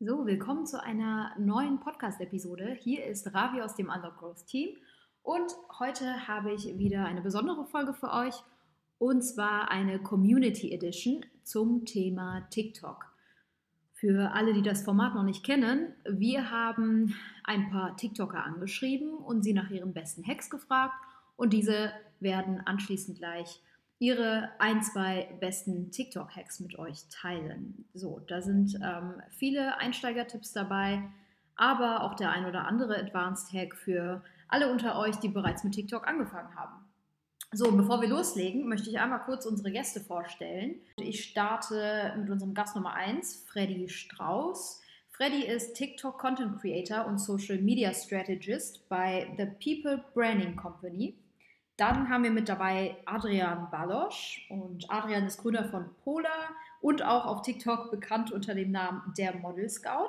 So, willkommen zu einer neuen Podcast-Episode. Hier ist Ravi aus dem Undergrowth Team und heute habe ich wieder eine besondere Folge für euch und zwar eine Community Edition zum Thema TikTok. Für alle, die das Format noch nicht kennen, wir haben ein paar TikToker angeschrieben und sie nach ihren besten Hacks gefragt und diese werden anschließend gleich ihre ein, zwei besten TikTok-Hacks mit euch teilen. So, da sind ähm, viele Einsteigertipps dabei, aber auch der ein oder andere Advanced Hack für alle unter euch, die bereits mit TikTok angefangen haben. So, bevor wir loslegen, möchte ich einmal kurz unsere Gäste vorstellen. Ich starte mit unserem Gast Nummer 1, Freddy Strauß. Freddy ist TikTok Content Creator und Social Media Strategist bei The People Branding Company. Dann haben wir mit dabei Adrian Balosch und Adrian ist Gründer von Polar und auch auf TikTok bekannt unter dem Namen der Model Scout.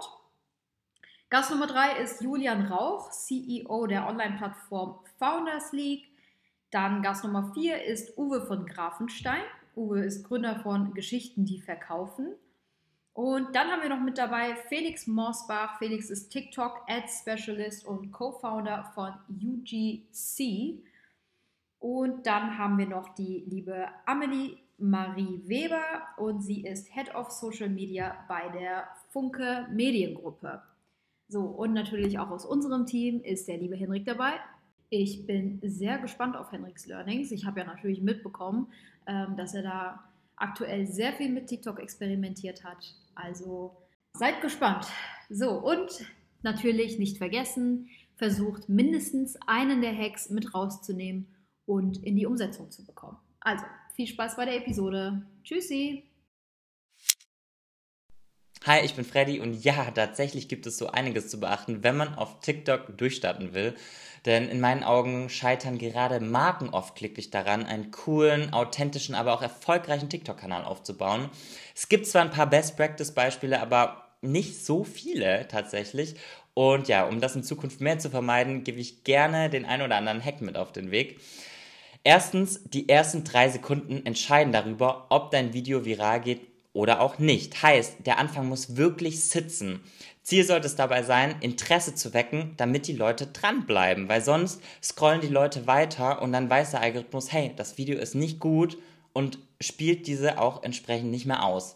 Gast Nummer drei ist Julian Rauch, CEO der Online-Plattform Founders League. Dann Gast Nummer vier ist Uwe von Grafenstein. Uwe ist Gründer von Geschichten, die verkaufen. Und dann haben wir noch mit dabei Felix Morsbach. Felix ist TikTok Ads Specialist und Co-Founder von UGC. Und dann haben wir noch die liebe Amelie Marie Weber und sie ist Head of Social Media bei der Funke Mediengruppe. So, und natürlich auch aus unserem Team ist der liebe Henrik dabei. Ich bin sehr gespannt auf Henriks Learnings. Ich habe ja natürlich mitbekommen, ähm, dass er da aktuell sehr viel mit TikTok experimentiert hat. Also seid gespannt. So, und natürlich nicht vergessen, versucht mindestens einen der Hacks mit rauszunehmen und in die Umsetzung zu bekommen. Also, viel Spaß bei der Episode. Tschüssi! Hi, ich bin Freddy und ja, tatsächlich gibt es so einiges zu beachten, wenn man auf TikTok durchstarten will. Denn in meinen Augen scheitern gerade Marken oft klicklich daran, einen coolen, authentischen, aber auch erfolgreichen TikTok-Kanal aufzubauen. Es gibt zwar ein paar Best-Practice-Beispiele, aber nicht so viele tatsächlich. Und ja, um das in Zukunft mehr zu vermeiden, gebe ich gerne den ein oder anderen Hack mit auf den Weg. Erstens, die ersten drei Sekunden entscheiden darüber, ob dein Video viral geht oder auch nicht. Heißt, der Anfang muss wirklich sitzen. Ziel sollte es dabei sein, Interesse zu wecken, damit die Leute dranbleiben, weil sonst scrollen die Leute weiter und dann weiß der Algorithmus, hey, das Video ist nicht gut und spielt diese auch entsprechend nicht mehr aus.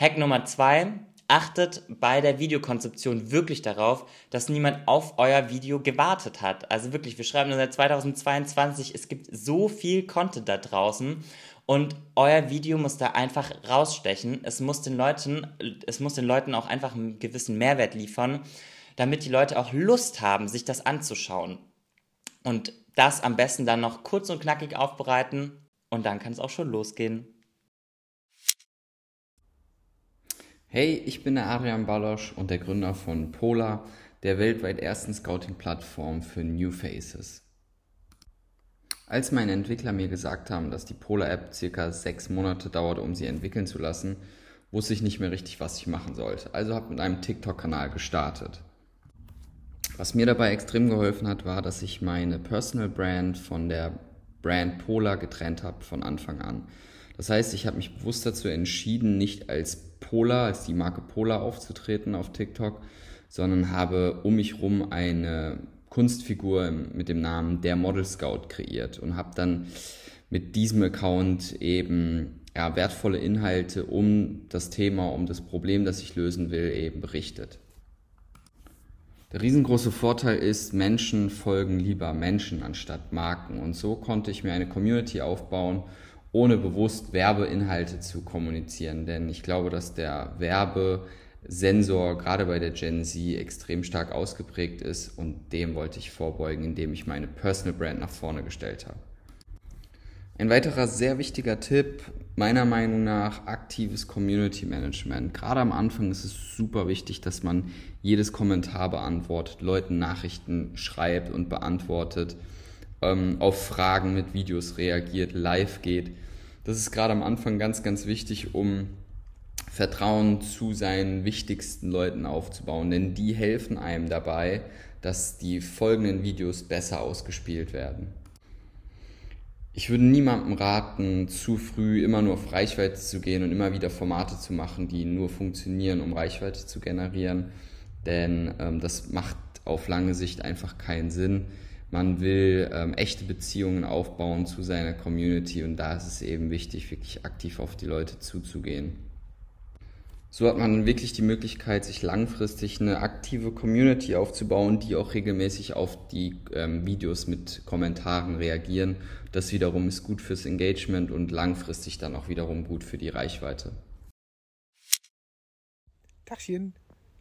Hack Nummer zwei, achtet bei der Videokonzeption wirklich darauf, dass niemand auf euer Video gewartet hat. Also wirklich, wir schreiben seit 2022, es gibt so viel Content da draußen und euer Video muss da einfach rausstechen. Es muss den Leuten, es muss den Leuten auch einfach einen gewissen Mehrwert liefern, damit die Leute auch Lust haben, sich das anzuschauen. Und das am besten dann noch kurz und knackig aufbereiten und dann kann es auch schon losgehen. Hey, ich bin der Adrian Balosch und der Gründer von Polar, der weltweit ersten Scouting-Plattform für New Faces. Als meine Entwickler mir gesagt haben, dass die Polar-App circa sechs Monate dauert, um sie entwickeln zu lassen, wusste ich nicht mehr richtig, was ich machen sollte. Also habe mit einem TikTok-Kanal gestartet. Was mir dabei extrem geholfen hat, war, dass ich meine Personal Brand von der Brand Polar getrennt habe von Anfang an. Das heißt, ich habe mich bewusst dazu entschieden, nicht als Polar, als die Marke Polar aufzutreten auf TikTok, sondern habe um mich herum eine Kunstfigur mit dem Namen der Model Scout kreiert und habe dann mit diesem Account eben ja, wertvolle Inhalte um das Thema, um das Problem, das ich lösen will, eben berichtet. Der riesengroße Vorteil ist, Menschen folgen lieber Menschen anstatt Marken. Und so konnte ich mir eine Community aufbauen ohne bewusst Werbeinhalte zu kommunizieren. Denn ich glaube, dass der Werbesensor gerade bei der Gen Z extrem stark ausgeprägt ist und dem wollte ich vorbeugen, indem ich meine Personal Brand nach vorne gestellt habe. Ein weiterer sehr wichtiger Tipp, meiner Meinung nach, aktives Community Management. Gerade am Anfang ist es super wichtig, dass man jedes Kommentar beantwortet, Leuten Nachrichten schreibt und beantwortet ähm, auf Fragen mit Videos reagiert, live geht. Das ist gerade am Anfang ganz, ganz wichtig, um Vertrauen zu seinen wichtigsten Leuten aufzubauen, denn die helfen einem dabei, dass die folgenden Videos besser ausgespielt werden. Ich würde niemandem raten, zu früh immer nur auf Reichweite zu gehen und immer wieder Formate zu machen, die nur funktionieren, um Reichweite zu generieren. Denn ähm, das macht auf lange Sicht einfach keinen Sinn. Man will ähm, echte Beziehungen aufbauen zu seiner Community und da ist es eben wichtig, wirklich aktiv auf die Leute zuzugehen. So hat man wirklich die Möglichkeit, sich langfristig eine aktive Community aufzubauen, die auch regelmäßig auf die ähm, Videos mit Kommentaren reagieren. Das wiederum ist gut fürs Engagement und langfristig dann auch wiederum gut für die Reichweite. Tachchen,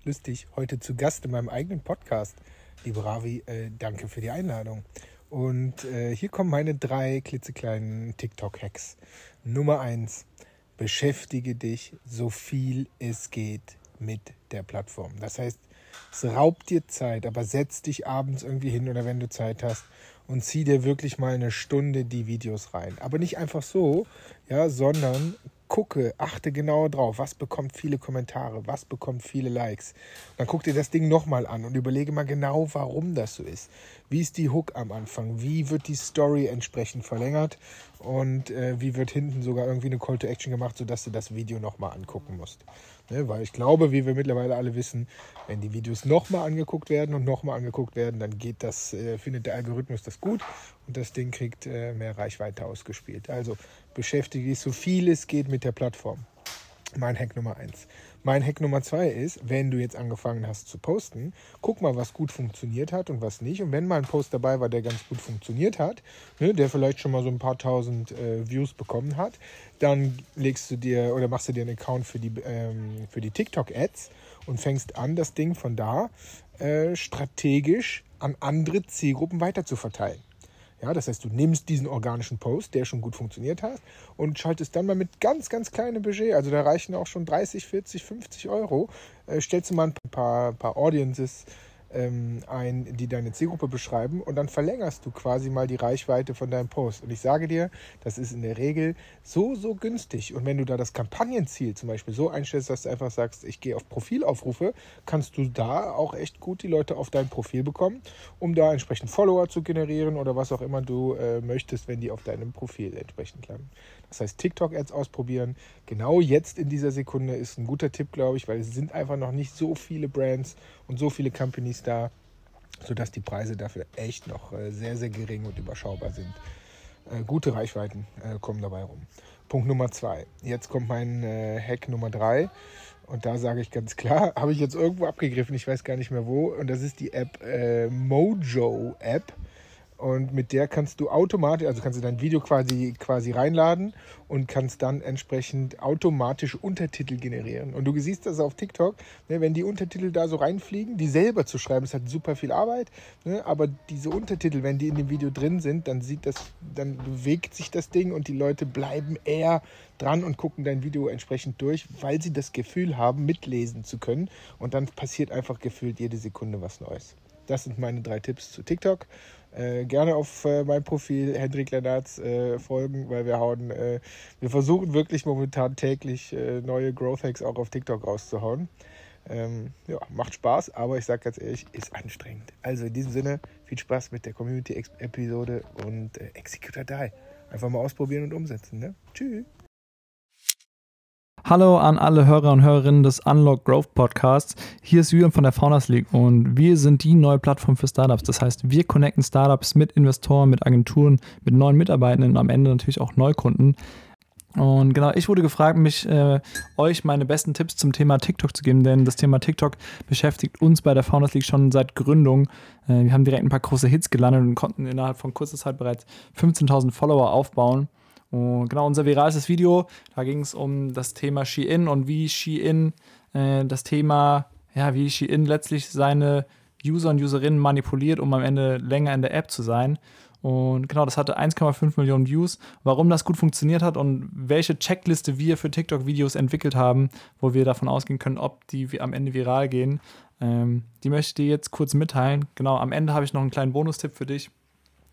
lustig, heute zu Gast in meinem eigenen Podcast. Liebe Ravi, äh, danke für die Einladung. Und äh, hier kommen meine drei klitzekleinen TikTok-Hacks. Nummer eins beschäftige dich so viel es geht mit der Plattform. Das heißt, es raubt dir Zeit, aber setz dich abends irgendwie hin oder wenn du Zeit hast und zieh dir wirklich mal eine Stunde die Videos rein. Aber nicht einfach so, ja, sondern gucke, achte genau drauf, was bekommt viele Kommentare, was bekommt viele Likes. Dann guck dir das Ding nochmal an und überlege mal genau, warum das so ist. Wie ist die Hook am Anfang? Wie wird die Story entsprechend verlängert? Und äh, wie wird hinten sogar irgendwie eine Call to Action gemacht, sodass du das Video nochmal angucken musst? Ne? Weil ich glaube, wie wir mittlerweile alle wissen, wenn die Videos nochmal angeguckt werden und nochmal angeguckt werden, dann geht das, äh, findet der Algorithmus das gut und das Ding kriegt äh, mehr Reichweite ausgespielt. Also beschäftige dich so viel es geht mit der Plattform. Mein Hack Nummer eins. Mein Hack Nummer zwei ist, wenn du jetzt angefangen hast zu posten, guck mal, was gut funktioniert hat und was nicht. Und wenn mal ein Post dabei war, der ganz gut funktioniert hat, ne, der vielleicht schon mal so ein paar tausend äh, Views bekommen hat, dann legst du dir oder machst du dir einen Account für die, ähm, für die TikTok-Ads und fängst an, das Ding von da äh, strategisch an andere Zielgruppen weiter zu verteilen. Ja, das heißt, du nimmst diesen organischen Post, der schon gut funktioniert hat, und schaltest dann mal mit ganz, ganz kleinem Budget, also da reichen auch schon 30, 40, 50 Euro, äh, stellst du mal ein paar, paar Audiences ähm, ein, die deine Zielgruppe beschreiben und dann verlängerst du quasi mal die Reichweite von deinem Post. Und ich sage dir, das ist in der Regel so, so günstig. Und wenn du da das Kampagnenziel zum Beispiel so einstellst, dass du einfach sagst, ich gehe auf Profilaufrufe, kannst du da auch echt gut die Leute auf dein Profil bekommen, um da entsprechend Follower zu generieren oder was auch immer du äh, möchtest, wenn die auf deinem Profil entsprechend landen. Das heißt, TikTok-Ads ausprobieren, genau jetzt in dieser Sekunde ist ein guter Tipp, glaube ich, weil es sind einfach noch nicht so viele Brands und so viele Companies da, sodass die Preise dafür echt noch äh, sehr, sehr gering und überschaubar sind. Äh, gute Reichweiten äh, kommen dabei rum. Punkt Nummer zwei. Jetzt kommt mein Hack Nummer drei. Und da sage ich ganz klar, habe ich jetzt irgendwo abgegriffen, ich weiß gar nicht mehr wo. Und das ist die App äh, Mojo App. Und mit der kannst du automatisch, also kannst du dein Video quasi, quasi reinladen und kannst dann entsprechend automatisch Untertitel generieren. Und du siehst das auf TikTok, ne, wenn die Untertitel da so reinfliegen, die selber zu schreiben, ist halt super viel Arbeit. Ne, aber diese Untertitel, wenn die in dem Video drin sind, dann sieht das, dann bewegt sich das Ding und die Leute bleiben eher dran und gucken dein Video entsprechend durch, weil sie das Gefühl haben, mitlesen zu können. Und dann passiert einfach gefühlt jede Sekunde was Neues. Das sind meine drei Tipps zu TikTok. Äh, gerne auf äh, mein Profil Hendrik Lennartz äh, folgen, weil wir hauen, äh, wir versuchen wirklich momentan täglich äh, neue Growth Hacks auch auf TikTok rauszuhauen. Ähm, ja, macht Spaß, aber ich sage ganz ehrlich, ist anstrengend. Also in diesem Sinne, viel Spaß mit der Community-Episode und äh, Execute or Die. Einfach mal ausprobieren und umsetzen. Ne? Tschüss. Hallo an alle Hörer und Hörerinnen des Unlock Growth Podcasts. Hier ist Julian von der Founders League und wir sind die neue Plattform für Startups. Das heißt, wir connecten Startups mit Investoren, mit Agenturen, mit neuen Mitarbeitenden und am Ende natürlich auch Neukunden. Und genau, ich wurde gefragt, mich äh, euch meine besten Tipps zum Thema TikTok zu geben, denn das Thema TikTok beschäftigt uns bei der Founders League schon seit Gründung. Äh, wir haben direkt ein paar große Hits gelandet und konnten innerhalb von kurzer Zeit bereits 15.000 Follower aufbauen. Und genau, unser virales Video, da ging es um das Thema Shein und wie Shein äh, das Thema, ja, wie Shein letztlich seine User und Userinnen manipuliert, um am Ende länger in der App zu sein. Und genau, das hatte 1,5 Millionen Views. Warum das gut funktioniert hat und welche Checkliste wir für TikTok-Videos entwickelt haben, wo wir davon ausgehen können, ob die am Ende viral gehen, ähm, die möchte ich dir jetzt kurz mitteilen. Genau, am Ende habe ich noch einen kleinen Bonustipp für dich.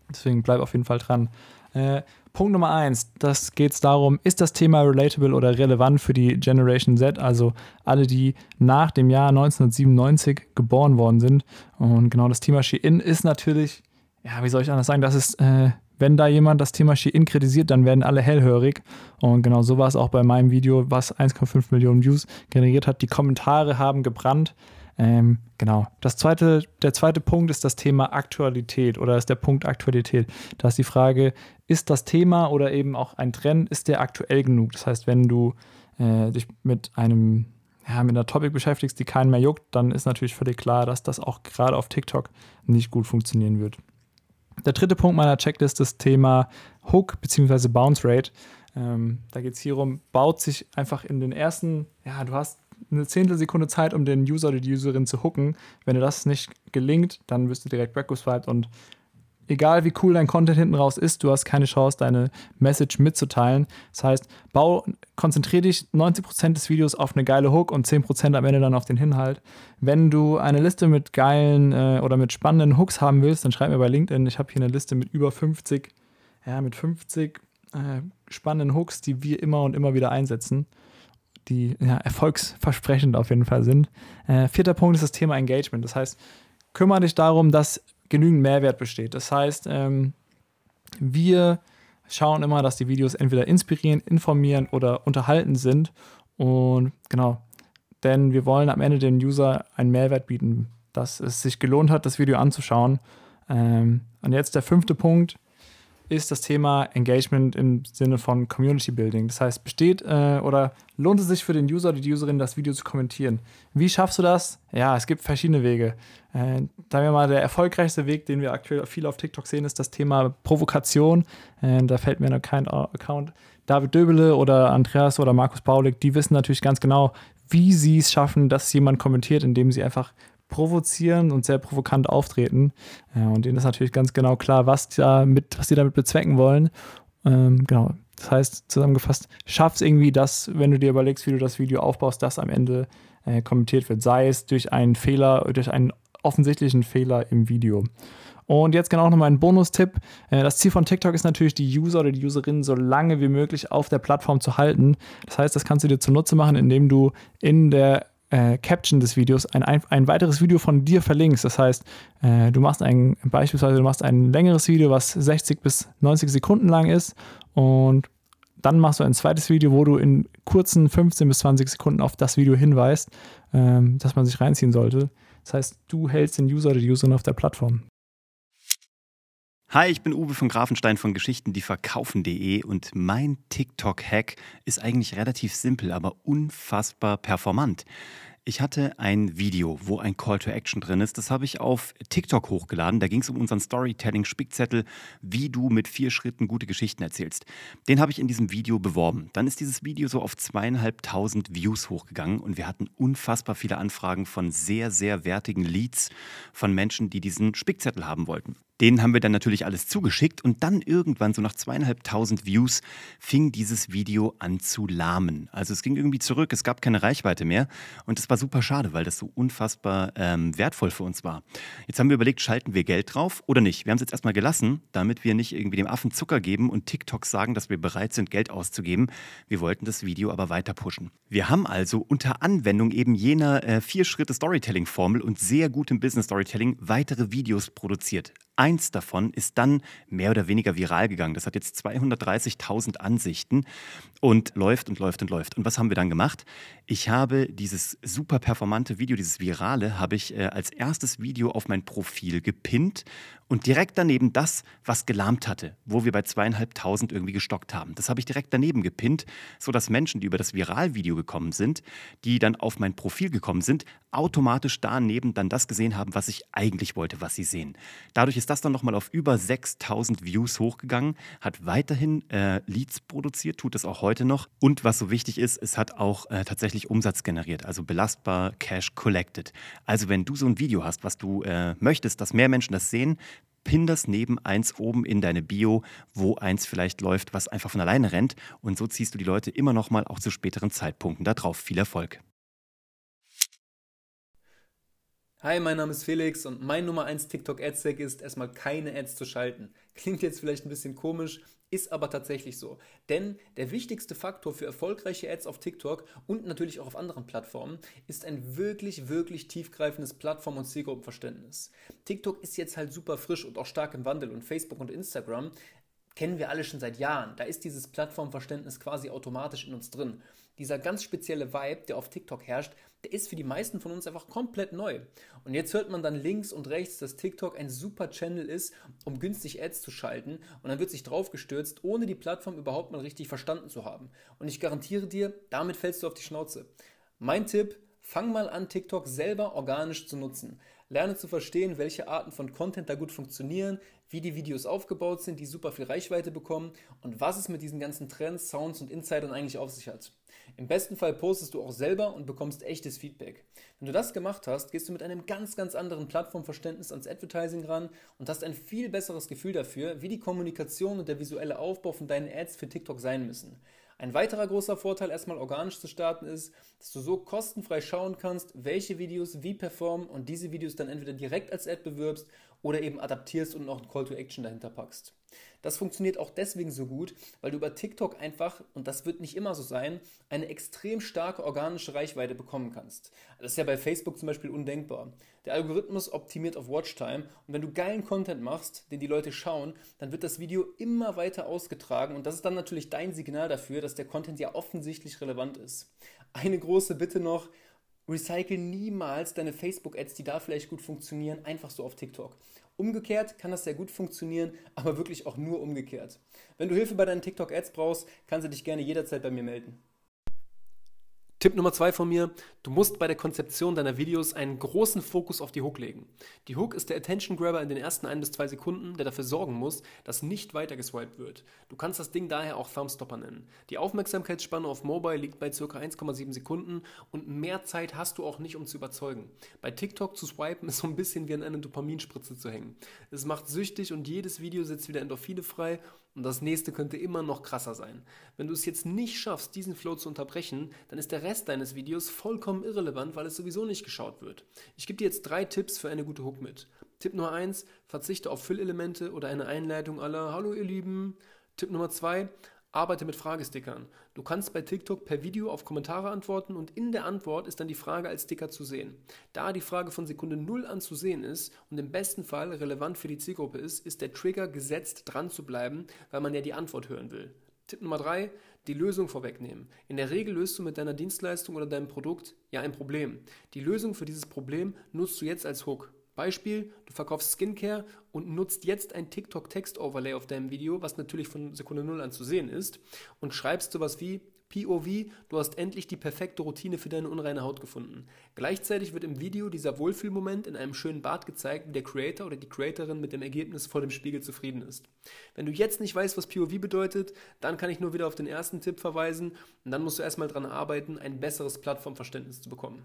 Deswegen bleib auf jeden Fall dran. Äh, Punkt Nummer eins, das geht es darum, ist das Thema relatable oder relevant für die Generation Z, also alle, die nach dem Jahr 1997 geboren worden sind. Und genau das Thema Shein ist natürlich ja, wie soll ich anders sagen, das ist, äh, wenn da jemand das Thema Shein kritisiert, dann werden alle hellhörig. Und genau so war es auch bei meinem Video, was 1,5 Millionen Views generiert hat. Die Kommentare haben gebrannt. Ähm, genau. Das zweite, der zweite Punkt ist das Thema Aktualität oder ist der Punkt Aktualität. Da ist die Frage, ist das Thema oder eben auch ein Trend, ist der aktuell genug? Das heißt, wenn du äh, dich mit einem ja, mit einer Topic beschäftigst, die keinen mehr juckt, dann ist natürlich völlig klar, dass das auch gerade auf TikTok nicht gut funktionieren wird. Der dritte Punkt meiner Checkliste ist das Thema Hook bzw. Bounce Rate. Ähm, da geht es hierum, baut sich einfach in den ersten, ja, du hast eine Zehntelsekunde Zeit, um den User oder die Userin zu hooken. Wenn dir das nicht gelingt, dann wirst du direkt weggeswiped und egal wie cool dein Content hinten raus ist, du hast keine Chance, deine Message mitzuteilen. Das heißt, bau, konzentriere dich 90% des Videos auf eine geile Hook und 10% am Ende dann auf den Inhalt. Wenn du eine Liste mit geilen äh, oder mit spannenden Hooks haben willst, dann schreib mir bei LinkedIn. Ich habe hier eine Liste mit über 50, ja, mit 50 äh, spannenden Hooks, die wir immer und immer wieder einsetzen die ja, erfolgsversprechend auf jeden Fall sind. Äh, vierter Punkt ist das Thema Engagement. Das heißt, kümmere dich darum, dass genügend Mehrwert besteht. Das heißt, ähm, wir schauen immer, dass die Videos entweder inspirieren, informieren oder unterhalten sind. Und genau, denn wir wollen am Ende den User einen Mehrwert bieten, dass es sich gelohnt hat, das Video anzuschauen. Ähm, und jetzt der fünfte Punkt ist das Thema Engagement im Sinne von Community Building. Das heißt, besteht äh, oder lohnt es sich für den User oder die Userin, das Video zu kommentieren? Wie schaffst du das? Ja, es gibt verschiedene Wege. Äh, sagen wir mal, der erfolgreichste Weg, den wir aktuell viel auf TikTok sehen, ist das Thema Provokation. Äh, da fällt mir noch kein Account. David Döbele oder Andreas oder Markus Baulig, die wissen natürlich ganz genau, wie sie es schaffen, dass jemand kommentiert, indem sie einfach provozieren und sehr provokant auftreten. Ja, und denen ist natürlich ganz genau klar, was, damit, was die damit bezwecken wollen. Ähm, genau. Das heißt, zusammengefasst, schaff es irgendwie, dass, wenn du dir überlegst, wie du das Video aufbaust, dass am Ende äh, kommentiert wird. Sei es durch einen Fehler, durch einen offensichtlichen Fehler im Video. Und jetzt genau nochmal ein Bonustipp. Äh, das Ziel von TikTok ist natürlich, die User oder die Userinnen so lange wie möglich auf der Plattform zu halten. Das heißt, das kannst du dir zunutze machen, indem du in der äh, Caption des Videos ein, ein weiteres Video von dir verlinkst. Das heißt, äh, du machst ein, beispielsweise du machst ein längeres Video, was 60 bis 90 Sekunden lang ist und dann machst du ein zweites Video, wo du in kurzen 15 bis 20 Sekunden auf das Video hinweist, ähm, dass man sich reinziehen sollte. Das heißt, du hältst den User oder die Userin auf der Plattform. Hi, ich bin Uwe von Grafenstein von Geschichten, die verkaufen.de und mein TikTok-Hack ist eigentlich relativ simpel, aber unfassbar performant. Ich hatte ein Video, wo ein Call to Action drin ist. Das habe ich auf TikTok hochgeladen. Da ging es um unseren Storytelling-Spickzettel, wie du mit vier Schritten gute Geschichten erzählst. Den habe ich in diesem Video beworben. Dann ist dieses Video so auf zweieinhalbtausend Views hochgegangen und wir hatten unfassbar viele Anfragen von sehr, sehr wertigen Leads von Menschen, die diesen Spickzettel haben wollten. Denen haben wir dann natürlich alles zugeschickt und dann irgendwann, so nach zweieinhalbtausend Views, fing dieses Video an zu lahmen. Also es ging irgendwie zurück, es gab keine Reichweite mehr und das war super schade, weil das so unfassbar ähm, wertvoll für uns war. Jetzt haben wir überlegt, schalten wir Geld drauf oder nicht? Wir haben es jetzt erstmal gelassen, damit wir nicht irgendwie dem Affen Zucker geben und TikTok sagen, dass wir bereit sind, Geld auszugeben. Wir wollten das Video aber weiter pushen. Wir haben also unter Anwendung eben jener äh, vier Schritte Storytelling-Formel und sehr gutem Business Storytelling weitere Videos produziert. Eins davon ist dann mehr oder weniger viral gegangen. Das hat jetzt 230.000 Ansichten und läuft und läuft und läuft. Und was haben wir dann gemacht? Ich habe dieses super performante Video, dieses virale, habe ich äh, als erstes Video auf mein Profil gepinnt und direkt daneben das, was gelahmt hatte, wo wir bei zweieinhalbtausend irgendwie gestockt haben. Das habe ich direkt daneben gepinnt, sodass Menschen, die über das Viralvideo gekommen sind, die dann auf mein Profil gekommen sind, automatisch daneben dann das gesehen haben, was ich eigentlich wollte, was sie sehen. Dadurch ist das dann nochmal auf über 6000 Views hochgegangen, hat weiterhin äh, Leads produziert, tut es auch heute noch. Und was so wichtig ist, es hat auch äh, tatsächlich Umsatz generiert, also belastbar Cash collected. Also wenn du so ein Video hast, was du äh, möchtest, dass mehr Menschen das sehen, pin das neben eins oben in deine Bio, wo eins vielleicht läuft, was einfach von alleine rennt. Und so ziehst du die Leute immer noch mal auch zu späteren Zeitpunkten da drauf. Viel Erfolg. Hi, mein Name ist Felix und mein Nummer 1 TikTok Ad-Stack ist, erstmal keine Ads zu schalten. Klingt jetzt vielleicht ein bisschen komisch, ist aber tatsächlich so. Denn der wichtigste Faktor für erfolgreiche Ads auf TikTok und natürlich auch auf anderen Plattformen ist ein wirklich, wirklich tiefgreifendes Plattform- und Zielgruppenverständnis. TikTok ist jetzt halt super frisch und auch stark im Wandel und Facebook und Instagram kennen wir alle schon seit Jahren. Da ist dieses Plattformverständnis quasi automatisch in uns drin. Dieser ganz spezielle Vibe, der auf TikTok herrscht, der ist für die meisten von uns einfach komplett neu. Und jetzt hört man dann links und rechts, dass TikTok ein super Channel ist, um günstig Ads zu schalten. Und dann wird sich drauf gestürzt, ohne die Plattform überhaupt mal richtig verstanden zu haben. Und ich garantiere dir, damit fällst du auf die Schnauze. Mein Tipp, fang mal an, TikTok selber organisch zu nutzen. Lerne zu verstehen, welche Arten von Content da gut funktionieren, wie die Videos aufgebaut sind, die super viel Reichweite bekommen und was es mit diesen ganzen Trends, Sounds und Insidern eigentlich auf sich hat. Im besten Fall postest du auch selber und bekommst echtes Feedback. Wenn du das gemacht hast, gehst du mit einem ganz, ganz anderen Plattformverständnis ans Advertising ran und hast ein viel besseres Gefühl dafür, wie die Kommunikation und der visuelle Aufbau von deinen Ads für TikTok sein müssen. Ein weiterer großer Vorteil, erstmal organisch zu starten, ist, dass du so kostenfrei schauen kannst, welche Videos wie performen und diese Videos dann entweder direkt als Ad bewirbst oder eben adaptierst und noch ein Call to Action dahinter packst. Das funktioniert auch deswegen so gut, weil du über TikTok einfach, und das wird nicht immer so sein, eine extrem starke organische Reichweite bekommen kannst. Das ist ja bei Facebook zum Beispiel undenkbar. Der Algorithmus optimiert auf Watchtime und wenn du geilen Content machst, den die Leute schauen, dann wird das Video immer weiter ausgetragen und das ist dann natürlich dein Signal dafür, dass der Content ja offensichtlich relevant ist. Eine große Bitte noch, recycle niemals deine Facebook-Ads, die da vielleicht gut funktionieren, einfach so auf TikTok. Umgekehrt kann das sehr gut funktionieren, aber wirklich auch nur umgekehrt. Wenn du Hilfe bei deinen TikTok-Ads brauchst, kannst du dich gerne jederzeit bei mir melden. Tipp Nummer zwei von mir, du musst bei der Konzeption deiner Videos einen großen Fokus auf die Hook legen. Die Hook ist der Attention Grabber in den ersten ein bis zwei Sekunden, der dafür sorgen muss, dass nicht weiter geswiped wird. Du kannst das Ding daher auch Thumbstopper nennen. Die Aufmerksamkeitsspanne auf Mobile liegt bei ca. 1,7 Sekunden und mehr Zeit hast du auch nicht, um zu überzeugen. Bei TikTok zu swipen ist so ein bisschen wie an einer Dopaminspritze zu hängen. Es macht süchtig und jedes Video setzt wieder Endorphine frei und das nächste könnte immer noch krasser sein. Wenn du es jetzt nicht schaffst, diesen Flow zu unterbrechen, dann ist der Rest deines Videos vollkommen irrelevant, weil es sowieso nicht geschaut wird. Ich gebe dir jetzt drei Tipps für eine gute Hook mit. Tipp Nummer eins: verzichte auf Füllelemente oder eine Einleitung aller Hallo ihr Lieben. Tipp Nummer zwei: Arbeite mit Fragestickern. Du kannst bei TikTok per Video auf Kommentare antworten und in der Antwort ist dann die Frage als Sticker zu sehen. Da die Frage von Sekunde 0 an zu sehen ist und im besten Fall relevant für die Zielgruppe ist, ist der Trigger gesetzt dran zu bleiben, weil man ja die Antwort hören will. Tipp Nummer 3, die Lösung vorwegnehmen. In der Regel löst du mit deiner Dienstleistung oder deinem Produkt ja ein Problem. Die Lösung für dieses Problem nutzt du jetzt als Hook. Beispiel, du verkaufst Skincare und nutzt jetzt ein TikTok-Text-Overlay auf deinem Video, was natürlich von Sekunde 0 an zu sehen ist, und schreibst sowas wie POV, du hast endlich die perfekte Routine für deine unreine Haut gefunden. Gleichzeitig wird im Video dieser Wohlfühlmoment in einem schönen Bad gezeigt, wie der Creator oder die Creatorin mit dem Ergebnis vor dem Spiegel zufrieden ist. Wenn du jetzt nicht weißt, was POV bedeutet, dann kann ich nur wieder auf den ersten Tipp verweisen und dann musst du erstmal daran arbeiten, ein besseres Plattformverständnis zu bekommen.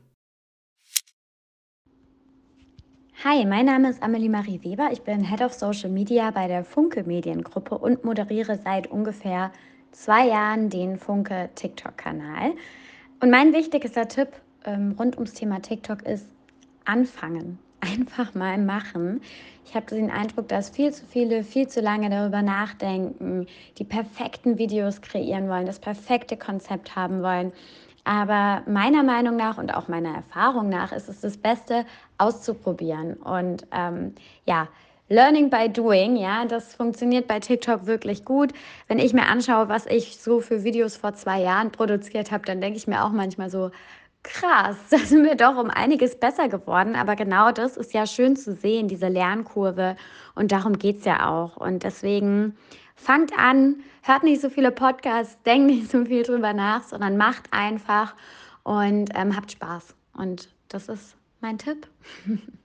Hi, mein Name ist Amelie Marie Weber. Ich bin Head of Social Media bei der Funke Mediengruppe und moderiere seit ungefähr zwei Jahren den Funke TikTok-Kanal. Und mein wichtigster Tipp ähm, rund ums Thema TikTok ist anfangen. Einfach mal machen. Ich habe den Eindruck, dass viel zu viele viel zu lange darüber nachdenken, die perfekten Videos kreieren wollen, das perfekte Konzept haben wollen aber meiner Meinung nach und auch meiner Erfahrung nach ist es das Beste, auszuprobieren. Und ähm, ja, Learning by Doing, ja, das funktioniert bei TikTok wirklich gut. Wenn ich mir anschaue, was ich so für Videos vor zwei Jahren produziert habe, dann denke ich mir auch manchmal so, krass, da sind wir doch um einiges besser geworden. Aber genau das ist ja schön zu sehen, diese Lernkurve. Und darum geht es ja auch. Und deswegen fangt an, hört nicht so viele Podcasts, denkt nicht so viel drüber nach, sondern macht einfach und ähm, habt Spaß. Und das ist mein Tipp.